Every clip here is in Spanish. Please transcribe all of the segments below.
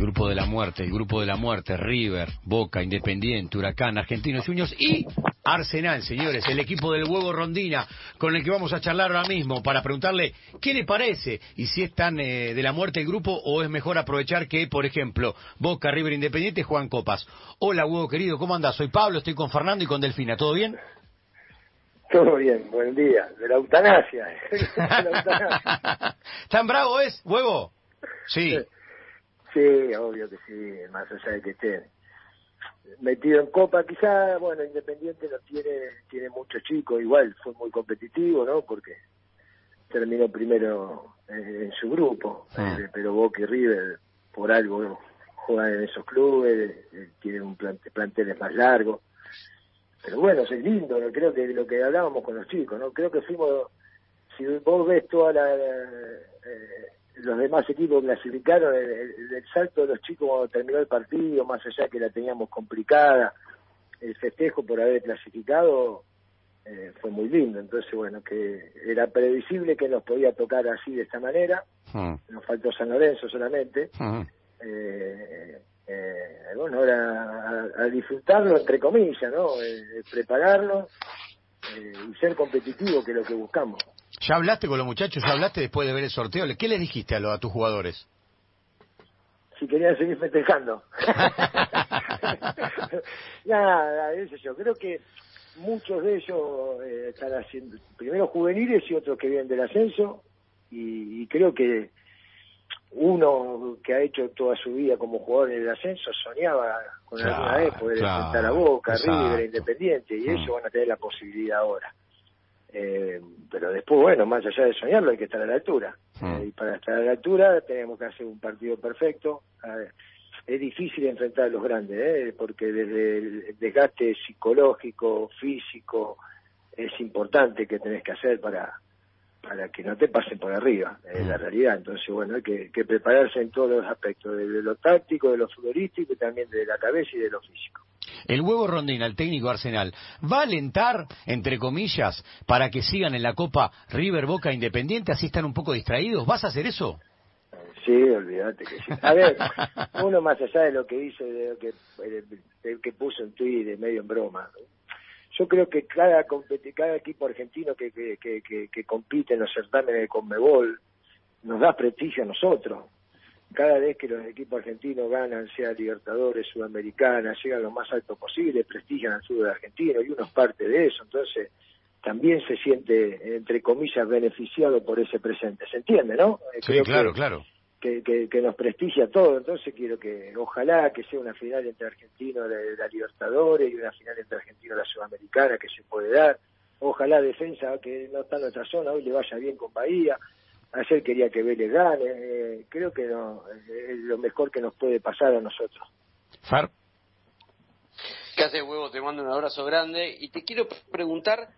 el grupo de la muerte, el grupo de la muerte, River, Boca, Independiente, Huracán, Argentinos Juniors y Arsenal, señores, el equipo del huevo Rondina, con el que vamos a charlar ahora mismo para preguntarle qué le parece y si es tan eh, de la muerte el grupo o es mejor aprovechar que, por ejemplo, Boca, River, Independiente juegan copas. Hola, huevo querido, ¿cómo andas? Soy Pablo, estoy con Fernando y con Delfina, ¿todo bien? Todo bien, buen día. De la eutanasia. ¿Tan bravo es, huevo? Sí. Sí, obvio que sí, más allá de que esté metido en Copa, quizá, bueno, Independiente no tiene, tiene mucho chico, igual fue muy competitivo, ¿no? Porque terminó primero en, su grupo, eh, pero Boca y River, por algo, juegan en esos clubes, eh, tienen un plante, planteles más largos. Pero bueno, es lindo, creo que lo que hablábamos con los chicos, ¿no? Creo que fuimos, si vos ves toda la, eh, los demás equipos clasificaron, el, salto de los chicos cuando terminó el partido, más allá que la teníamos complicada, el festejo por haber clasificado eh, fue muy lindo. Entonces, bueno, que era previsible que nos podía tocar así de esta manera. Hmm. Nos faltó San Lorenzo solamente. Hmm. Eh, eh, bueno, ahora a, disfrutarlo, entre comillas, ¿no? prepararlo y ser competitivo, que es lo que buscamos. ¿Ya hablaste con los muchachos? ¿Ya hablaste después de ver el sorteo? ¿Qué les dijiste a, a tus jugadores? Si querían seguir festejando. Nada, eso yo. Creo que muchos de ellos eh, están haciendo, primero juveniles y otros que vienen del ascenso. Y, creo que uno que ha hecho toda su vida como jugador en el ascenso soñaba con alguna vez poder enfrentar a Boca, River, Independiente, y mm. ellos van a tener la posibilidad ahora. Eh, pero después, bueno, más allá de soñarlo, hay que estar a la altura. Hmm. Y para estar a la altura tenemos que hacer un partido perfecto. es difícil enfrentar a los grandes, ¿eh? porque desde el desgaste psicológico, físico, es importante que tenés que hacer para, para que no te pasen por arriba, es la hmm. realidad. Entonces, bueno, hay que, que prepararse en todos los aspectos, de lo táctico, de lo futbolístico y también de la cabeza y de lo físico. El huevo Rondina, el técnico Arsenal, ¿va a alentar, entre comillas, para que sigan en la Copa River Boca Independiente? Así están un poco distraídos. ¿Vas a hacer eso? Sí, olvídate que sí. A ver, uno más allá de lo que dice, de lo que, que puso en Twitter, medio en broma, yo creo que cada, cada equipo argentino que, que, que, que compite en los certámenes de Conmebol nos da prestigio a nosotros cada vez que los equipos argentinos ganan, sea Libertadores, Sudamericana, llegan lo más alto posible, prestigian al sur argentino y uno es parte de eso, entonces también se siente, entre comillas, beneficiado por ese presente. ¿Se entiende, no? Eh, sí, claro, claro. Que, que, nos prestigia todo, entonces quiero que, ojalá que sea una final entre argentinos de la Libertadores y una final entre argentinos de la Sudamericana que se puede dar. Ojalá defensa, que no está en nuestra zona, hoy le vaya bien con Bahía Ayer quería que Vélez gane. Eh, creo que no, es lo mejor que nos puede pasar a nosotros. Far. ¿Qué hace, huevo? Te mando un abrazo grande. Y te quiero preguntar,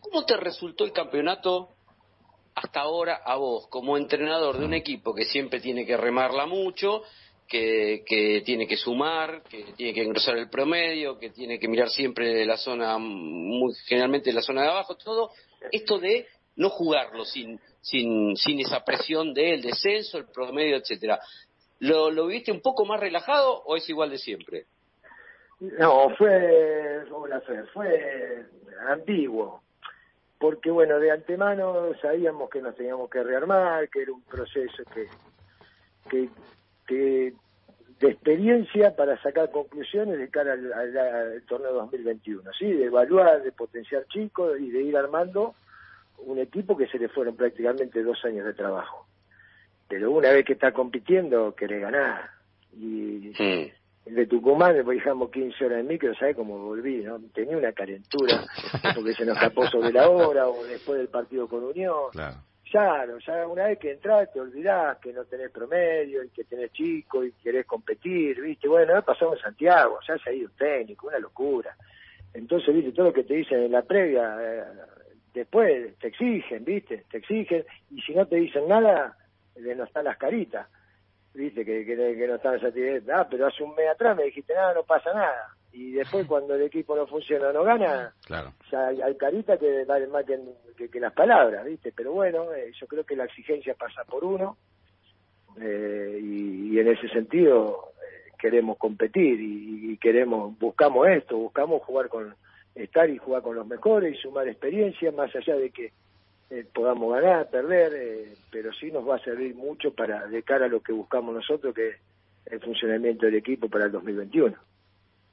¿cómo te resultó el campeonato hasta ahora a vos, como entrenador de un equipo que siempre tiene que remarla mucho, que, que tiene que sumar, que tiene que engrosar el promedio, que tiene que mirar siempre la zona, muy generalmente la zona de abajo, todo esto de no jugarlo sin, sin, sin esa presión del descenso, el promedio, etcétera. ¿Lo, ¿Lo viste un poco más relajado o es igual de siempre? No, fue, fue antiguo, porque bueno, de antemano sabíamos que nos teníamos que rearmar, que era un proceso que, que, que de experiencia para sacar conclusiones de cara al torneo 2021, ¿sí? de evaluar, de potenciar chicos y de ir armando un equipo que se le fueron prácticamente dos años de trabajo. Pero una vez que está compitiendo, quiere ganar. Y de Tucumán, después dejamos 15 horas en micro, ¿sabes cómo volví? no Tenía una calentura, porque se nos escapó sobre la hora o después del partido con Unión. Claro. Claro, ya una vez que entras te olvidás que no tenés promedio y que tenés chico y querés competir, ¿viste? Bueno, ya pasamos en Santiago, ya se ha ido un técnico, una locura. Entonces, ¿viste? Todo lo que te dicen en la previa, eh, después te exigen, ¿viste? Te exigen, y si no te dicen nada, le no están las caritas, ¿viste? Que, que, no están satisfechos. Ah, pero hace un mes atrás me dijiste nada, no pasa nada. Y después cuando el equipo no funciona o no gana, claro. ya hay, caritas que valen más que, que, las palabras, ¿viste? Pero bueno, eh, yo creo que la exigencia pasa por uno. Eh, y, en ese sentido eh, queremos competir y, queremos, buscamos esto, buscamos jugar con, estar y jugar con los mejores y sumar experiencia, más allá de que eh, podamos ganar, perder, pero sí nos va a servir mucho para de cara a lo que buscamos nosotros, que es el funcionamiento del equipo para el 2021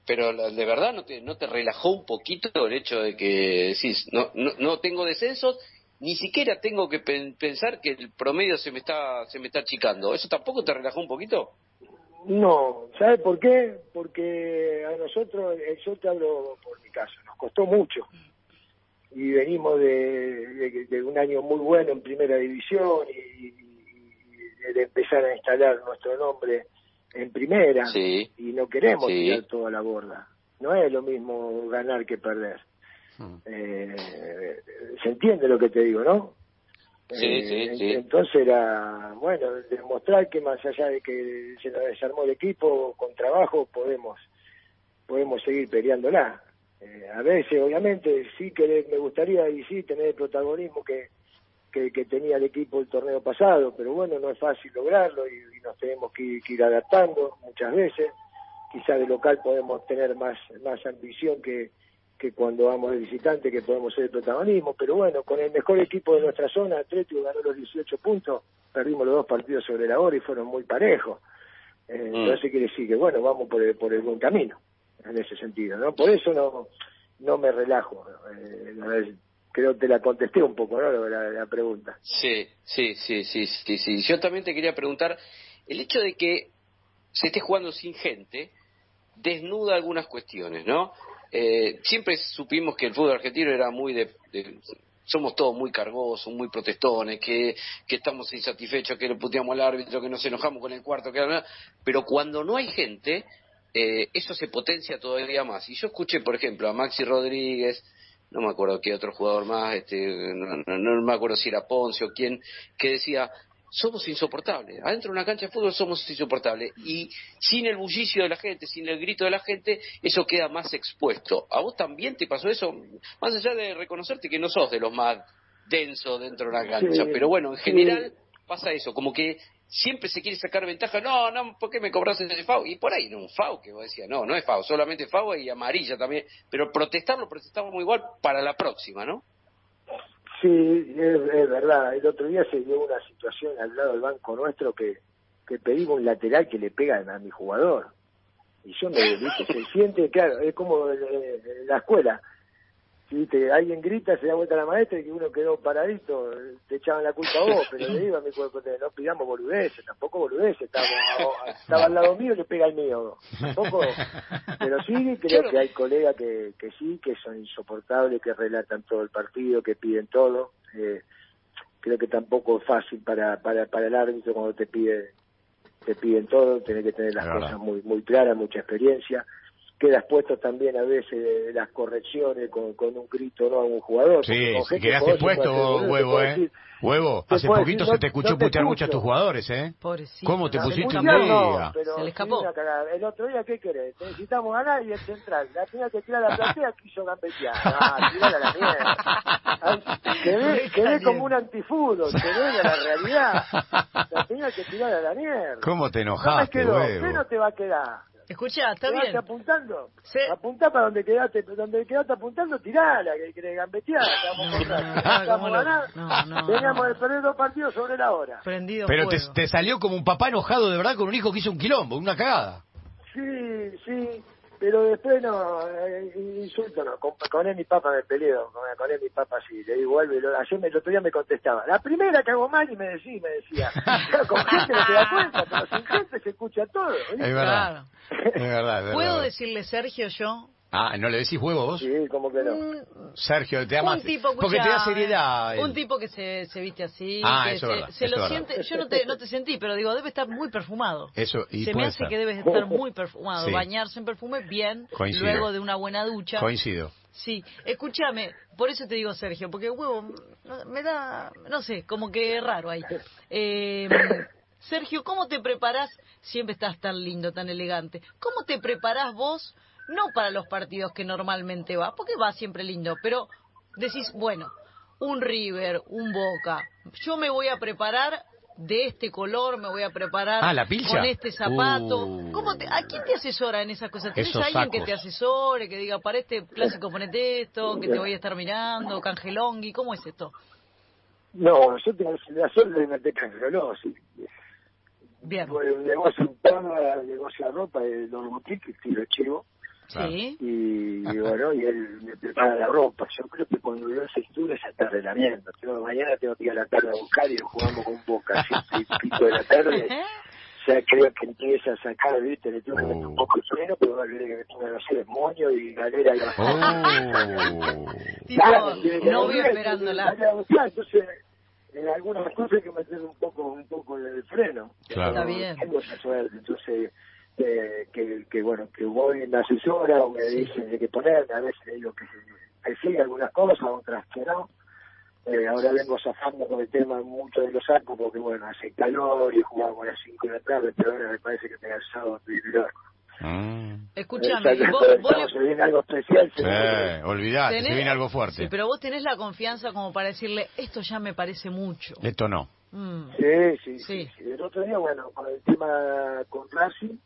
pero de verdad no te, no te relajó un poquito el hecho de que decís, no, no, no tengo descensos, ni siquiera tengo que pensar que el promedio se me está se me está achicando. ¿Eso tampoco te relajó un poquito? No, ¿sabes por qué? Porque a nosotros, eh, yo te hablo por mi caso, nos costó mucho. Y venimos de, de, un año muy bueno en primera división y, de empezar a instalar nuestro nombre en primera y no queremos tirar toda la borda. No es lo mismo ganar que perder. Hmm. Eh, se entiende lo que te digo, ¿no? Sí, eh, sí, Entonces era, bueno, demostrar que más allá de que se nos desarmó el equipo, con trabajo podemos podemos seguir peleándola. Eh, a veces, obviamente, sí que me gustaría y sí tener el protagonismo que, que, tenía el equipo el torneo pasado, pero bueno, no es fácil lograrlo y, nos tenemos que ir, adaptando muchas veces. Quizá de local podemos tener más, más ambición que, que cuando vamos de visitante, que podemos ser el protagonismo, pero bueno, con el mejor equipo de nuestra zona, Atlético ganó los 18 puntos, perdimos los dos partidos sobre la hora y fueron muy parejos. Eh, mm. Entonces quiere decir que, bueno, vamos por el, por el buen camino, en ese sentido, ¿no? Por eso no, no me relajo. Eh, creo que te la contesté un poco, ¿no? La, pregunta. Sí, sí, sí, sí, sí, sí. Yo también te quería preguntar, el hecho de que se esté jugando sin gente desnuda algunas cuestiones, ¿no? Eh, siempre supimos que el fútbol argentino era muy de, somos todos muy cargosos, muy protestones, que, que estamos insatisfechos, que le puteamos al árbitro, que nos enojamos con el cuarto, que pero cuando no hay gente, eh, eso se potencia todavía más. Y yo escuché, por ejemplo, a Maxi Rodríguez, no me acuerdo qué otro jugador más, este, no, me acuerdo si era Ponce o quién, que decía, somos insoportables. Adentro de una cancha de fútbol somos insoportables. Y sin el bullicio de la gente, sin el grito de la gente, eso queda más expuesto. ¿A vos también te pasó eso? Más allá de reconocerte que no sos de los más densos dentro de la cancha. pero bueno, en general pasa eso, como que siempre se quiere sacar ventaja, no, no, ¿por qué me cobras ese FAO? Y por ahí no un FAO que vos decías, no, no es FAO, solamente FAO y amarilla también, pero protestarlo protestamos igual para la próxima, ¿no? Sí, es, verdad, el otro día se dio una situación al lado del banco nuestro que, que pedimos un lateral que le pega a mi jugador. Y yo me dije, se siente, claro, es como la escuela, ¿viste? alguien grita, se da vuelta a la maestra y que uno quedó paradito, te echaban la culpa a vos, pero le digo a mi cuerpo, no pidamos boludeces, tampoco boludeces, estaba, estaba al lado mío y le pega el mío, tampoco, pero sí creo que hay colegas que, que sí, que son insoportables, que relatan todo el partido, que piden todo, eh, creo que tampoco es fácil para, para, para el árbitro cuando te pide te piden todo, tenés que tener las cosas muy muy claras, mucha experiencia quedas puesto también a veces las correcciones con, con un grito no a un jugador. Sí, quedaste puesto, huevo, ¿eh? huevo, hace poquito se te escuchó putear mucho a tus jugadores, ¿eh? ¿Cómo te pusiste un día? se le escapó. El otro día, ¿qué querés? Necesitamos ganar y el central. La tenía que tirar a la platea, quiso gambetear. Ah, tirala a la mierda. Quedé, quedé como un antifudo, se ve la realidad. La tenía que tirar a la mierda. ¿Cómo te enojaste, no huevo? ¿Qué no te va a quedar? Escucha, está bien. apuntando? Sí. Apuntá para donde quedaste, donde quedaste apuntando, tirala, que querés gambetear. Vamos a no, Veníamos de perder dos partidos sobre la hora. Prendido Pero te, te, salió como un papá enojado de verdad con un hijo que hizo un quilombo, una cagada. Sí, sí pero después no, eh, insulto no, con, con, él mi papá me peleo, con, con él mi papá sí, le digo, vuelve, ayer me, el otro día me contestaba, la primera que hago mal y me decía, me decía, con gente no se da cuenta, pero sin gente se escucha todo. Es verdad, es verdad, ¿Puedo decirle Sergio yo? Ah, ¿no le decís huevo vos? Sí, como que no. Sergio, te amas. porque te da seriedad. Un tipo que se, se viste así. Ah, que eso se, verdad, se lo siente. Yo no te, no te sentí, pero digo, debe estar muy perfumado. Eso, y Se me hace que debe estar muy perfumado. Bañarse en perfume bien, luego de una buena ducha. Coincido. Sí, escúchame, por eso te digo Sergio, porque huevo me da, no sé, como que raro ahí. Eh, Sergio, ¿cómo te preparás? Siempre estás tan lindo, tan elegante. ¿Cómo te preparás vos? No para los partidos que normalmente va, porque va siempre lindo, pero decís, bueno, un River, un Boca, yo me voy a preparar de este color me voy a preparar Ah, con este zapato. Uh. ¿Cómo te, ¿A quién te asesora en esas cosas? ¿Tenés Esos alguien que te asesore, que diga, para este clásico ponete esto, que te voy a estar mirando, cangelongui? ¿Cómo es esto? No, yo tengo la suerte de meter canceló, sí. Bien. Bueno, un negocio en negocio de ropa, de los boutiques, estilo chivo. Claro. Sí. y, y bueno, y él me prepara la ropa. Yo creo que cuando yo se estudia ya está relamiendo. Yo mañana tengo que ir a la tarde a buscar y jugamos con Boca, siete y pico de la tarde. Ya creo que empieza a sacar, viste, le tengo que meter un poco de freno, pero va a querer que me no sé, moño y galera y Oh. Tipo, Claro, tiene que novio volver, esperándola. que Entonces, en algunas cosas hay que meter un poco, un poco el freno. Claro. Está bien. Tengo esa suerte, entonces, eh, que, que bueno, que voy en la asesora o me dice de qué ponerme, a veces le digo que, que sí, algunas cosas, otras que no. Eh, ahora vengo zafando con el tema mucho de los sacos porque, bueno, hace calor y jugamos a las 5 de la tarde, pero ahora me parece que me el sábado estoy largo. Ah. Escúchame, Eh, vos, vos le- se viene algo especial. se olvidate, se viene algo fuerte. Sí, pero vos tenés la confianza como para decirle, esto ya me parece mucho. Esto no. Mm. Sí, sí, Sí. sí, sí. El otro día, bueno, con el tema con Racing,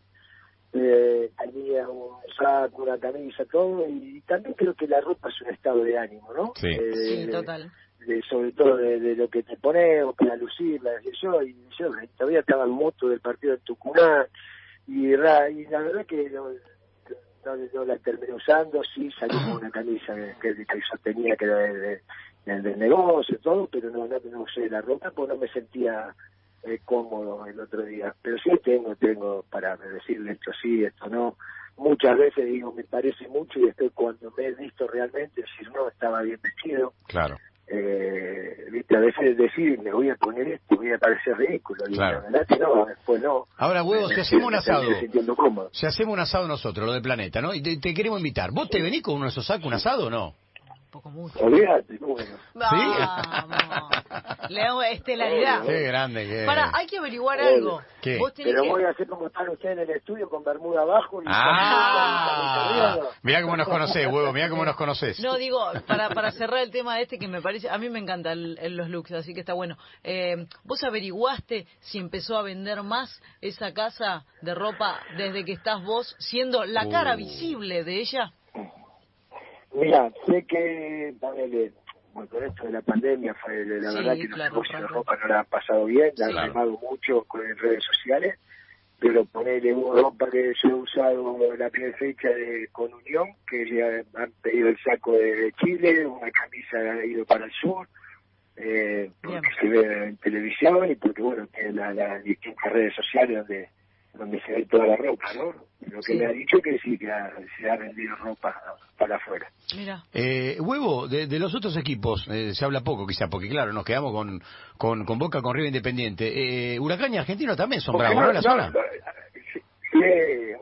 eh, tenía un saco, una camisa, todo, y también creo que la ropa es un estado de ánimo, ¿no? Sí. Eh, Sí, de- total. de- sobre todo de, de lo que te pones, o para lucirla, decía yo, y yo todavía estaba en moto del partido de Tucumán, y, ra- y la verdad que no, no, no la terminé usando, sí salí con una camisa que, que, que yo tenía, que era de, de- del del negocio, todo, pero no, no, no usé la ropa porque no me sentía eh, cómodo el otro día. Pero sí tengo, tengo para decirle esto sí, esto no. Muchas veces digo, me parece mucho y después cuando me he visto realmente, decir, no, estaba bien vestido. Claro. Eh, viste, a veces decir, me voy a poner esto, voy a parecer ridículo. Y Claro. la verdad que no, después no. Ahora, huevo, si Me- hacemos un me asado, si hacemos un asado nosotros, lo del planeta, ¿no? Y te, te queremos invitar. ¿Vos te venís con uno de esos sacos, un asado o no? Poco mucho. Olvídate, bueno. Vamos. Le hago estelaridad. Qué grande que es. Para, hay que averiguar Obvio. algo. ¿Qué? Vos tenés Pero que... voy a hacer como están ustedes en el estudio con Bermuda abajo. Y Ah, mirá cómo nos conocés, huevo, mirá cómo nos conocés. No, digo, para, para cerrar el tema este que me parece, a mí me encantan los looks, así que está bueno. Eh, ¿Vos averiguaste si empezó a vender más esa casa de ropa desde que estás vos, siendo la cara Uh. visible de ella? Mira, sé que, ponele, bueno, con esto de la pandemia, fue la Sí, verdad que los claro, negocios de ropa no la han pasado bien, la han Claro. remado mucho con las redes sociales, pero ponele una ropa que yo he usado la primera fecha de, con Unión, que ya han pedido el saco de Chile, una camisa ha ido para el sur, eh, porque Bien. se ve en televisión y porque, bueno, tiene la- las distintas redes sociales donde donde se ve toda la ropa, ¿no? Lo que Sí. me ha dicho que sí, que ha- se ha vendido ropa para afuera. Mira. Eh, huevo, de, de los otros equipos, eh, se habla poco quizá, porque claro, nos quedamos con, con, con Boca, con River Independiente. Eh, Huracán y Argentino también son Porque bravos, ¿no? La no, zona. no, sí, sí. Eh,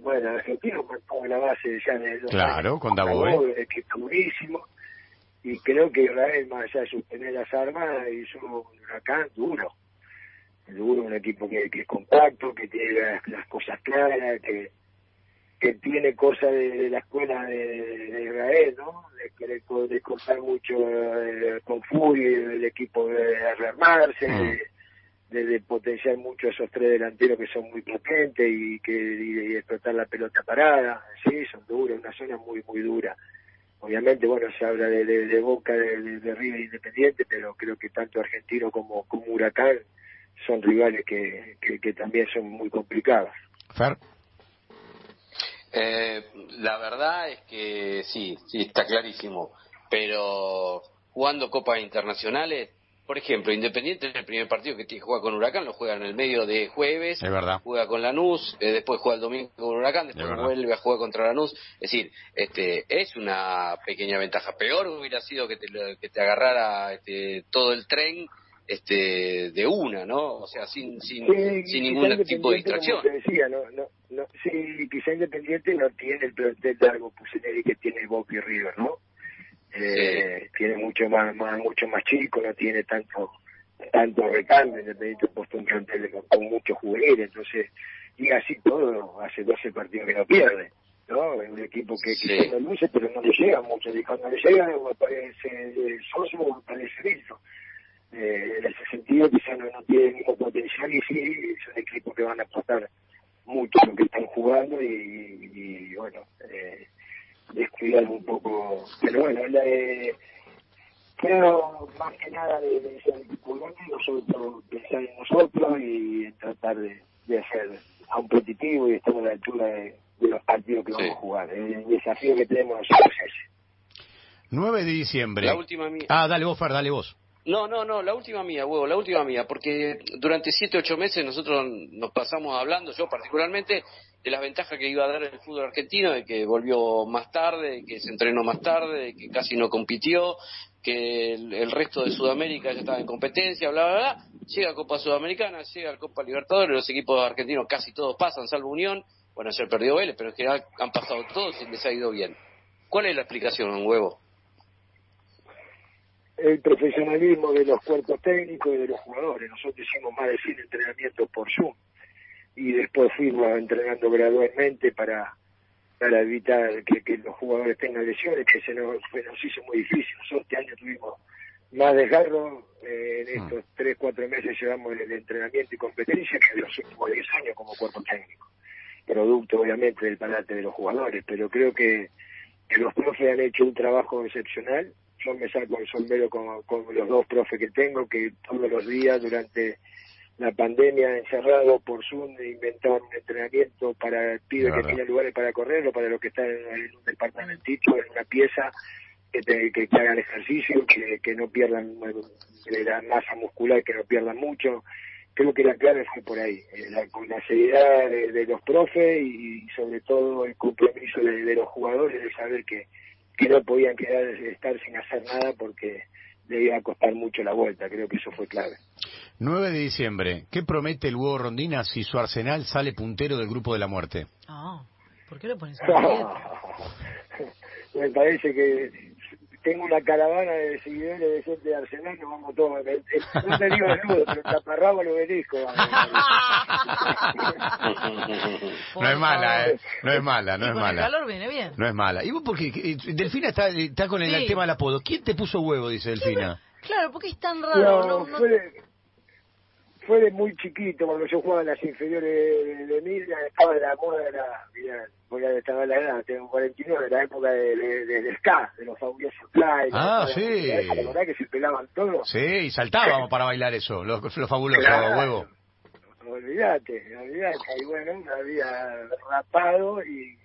Bueno, Argentino mantuvo la base ya de Claro, años con Daboe. que está durísimo. Y creo que Israel, más allá de sostener las armas, hizo un huracán duro. Duro, un equipo que, que es compacto, que tiene las, las cosas claras, que que tiene cosas de, de la escuela de, de Israel, ¿no? De de cortar mucho eh, con furia el equipo de rearmarse, Mm. de, potenciar mucho esos tres delanteros que son muy potentes y que y, y explotar la pelota parada, sí, son duros, una zona muy muy dura. Obviamente, bueno, se habla de, Boca, de River Independiente, pero creo que tanto Argentino como, como Huracán son rivales que, que, que también son muy complicados. Fer. Eh, la verdad es que sí, sí, está clarísimo. Pero jugando copas internacionales, por ejemplo, Independiente en el primer partido que tiene que jugar con Huracán lo juega en el medio de jueves, Es verdad. juega con Lanús, eh, después juega el domingo con Huracán, después vuelve a jugar contra Lanús. Es decir, este, es una pequeña ventaja. Peor hubiera sido que te, lo- que te agarrara este, todo el tren este, de una, ¿no? O sea, sin, sin, Sí, sin ningún tipo de distracción. Como te decía, no, no, no, sí, quizá Independiente no tiene el plantel largo Pusineri que tiene Boca y River, ¿no? Eh, Tiene mucho más, más, mucho más chico, no tiene tanto tanto recambio, Independiente ha puesto un plantel con, con muchos juveniles, entonces, y así todo, hace 12 partidos que no pierde, ¿no? Es un equipo que Sí. quizá no luce, pero no le llega mucho, y cuando le llega, me parece eh, soso, me parece listo eh, en ese sentido quizá no, no tiene el mismo potencial y sí es un equipo que van a apostar mucho lo que están jugando y, y bueno, eh, descuidar un poco. Pero bueno, la, eh, creo más que nada de, de ser equipo grande, nosotros pensar en nosotros y en tratar de, de ser competitivo y estar a la altura de, de los partidos que Sí. vamos a jugar. El desafío que tenemos nosotros es ese. 9 de diciembre. La última mía. Ah, dale vos, Fer, dale vos. No, no, no, la última mía, huevo, la última mía, porque durante siete, ocho meses nosotros nos pasamos hablando, yo particularmente, de las ventajas que iba a dar el fútbol argentino, de que volvió más tarde, de que se entrenó más tarde, de que casi no compitió, que el, resto de Sudamérica ya estaba en competencia, bla, bla, bla. Llega Copa Sudamericana, llega Copa Libertadores, los equipos argentinos casi todos pasan, salvo Unión. Bueno, ayer perdió Vélez, pero en general han pasado todos y les ha ido bien. ¿Cuál es la explicación, huevo? El profesionalismo de los cuerpos técnicos y de los jugadores. Nosotros hicimos más de 100 entrenamientos por Zoom y después fuimos entrenando gradualmente para para evitar que, que los jugadores tengan lesiones, que se nos, se nos hizo muy difícil. Nosotros este año tuvimos más desgarro, eh, en estos tres, cuatro meses llevamos el, el entrenamiento y competencia que en los últimos 10 años como cuerpo técnico. Producto obviamente del parate de los jugadores, pero creo que, que los profes han hecho un trabajo excepcional yo me saco el sombrero con, con los dos profes que tengo, que todos los días durante la pandemia encerrado por Zoom inventaron un entrenamiento para el pibe que tiene lugares para correr o para los que están en, un departamentito, en una pieza, que, te- que, que hagan ejercicio, que, que no pierdan la masa muscular, que no pierdan mucho. Creo que la clave fue por ahí, eh, la, con la seriedad de, de los profes y, sobre todo el compromiso de, de los jugadores de saber que, que no podían quedar estar sin hacer nada porque le iba a costar mucho la vuelta. Creo que eso fue clave. 9 de diciembre. ¿Qué promete el huevo Rondina si su Arsenal sale puntero del grupo de la muerte? Ah, ¿por qué le pones a Me parece que tengo una caravana de seguidores de gente de Arsenal, nos vamos todos. El- el- No te digo desnudo, pero taparrabo lo obelisco. No es mala, ¿eh? No es mala, no es con el mala. calor viene bien. No es mala. ¿Y vos porque Delfina está, está con el, Sí. tema del apodo? ¿Quién te puso huevo, dice Delfina? Claro, porque es tan raro. No, No, no- fue, fue de muy chiquito, cuando yo jugaba en las inferiores de, de Emilia, estaba de la moda de la, mirá, voy a estaba la edad, tengo 49, la época de, de, de- del ska, de los fabulosos Fly. Ah, la- sí. La, la verdad que se pelaban todos. Sí, y saltábamos para bailar eso, los, los fabulosos Claro. huevo. Olvídate, olvídate. Y bueno, había rapado y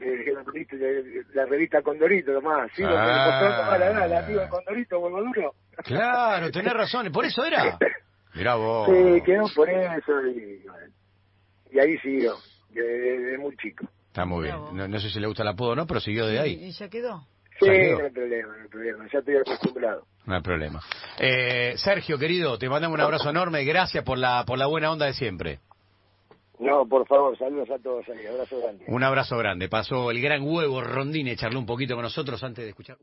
dijeron, "Viste, de- la revista Condorito, nomás. Sí, Ah. me costó la, la, la de Condorito, huevo duro. Claro, tenés razón, ¿por eso era? Mirá vos. Sí, quedó por eso y, y ahí siguió, de, de- de muy chico. Está muy bien. No, no sé si le gusta el apodo o no, pero siguió de y, ahí. y ya quedó. Sí, Ya quedó. no hay problema, no hay problema, ya estoy acostumbrado. No hay problema. Eh, Sergio, querido, te mandamos un abrazo enorme. Gracias por la, por la buena onda de siempre. No, por favor, saludos a todos ahí, abrazo grande. Un abrazo grande. Pasó el gran huevo Rondine, charló un poquito con nosotros antes de escuchar.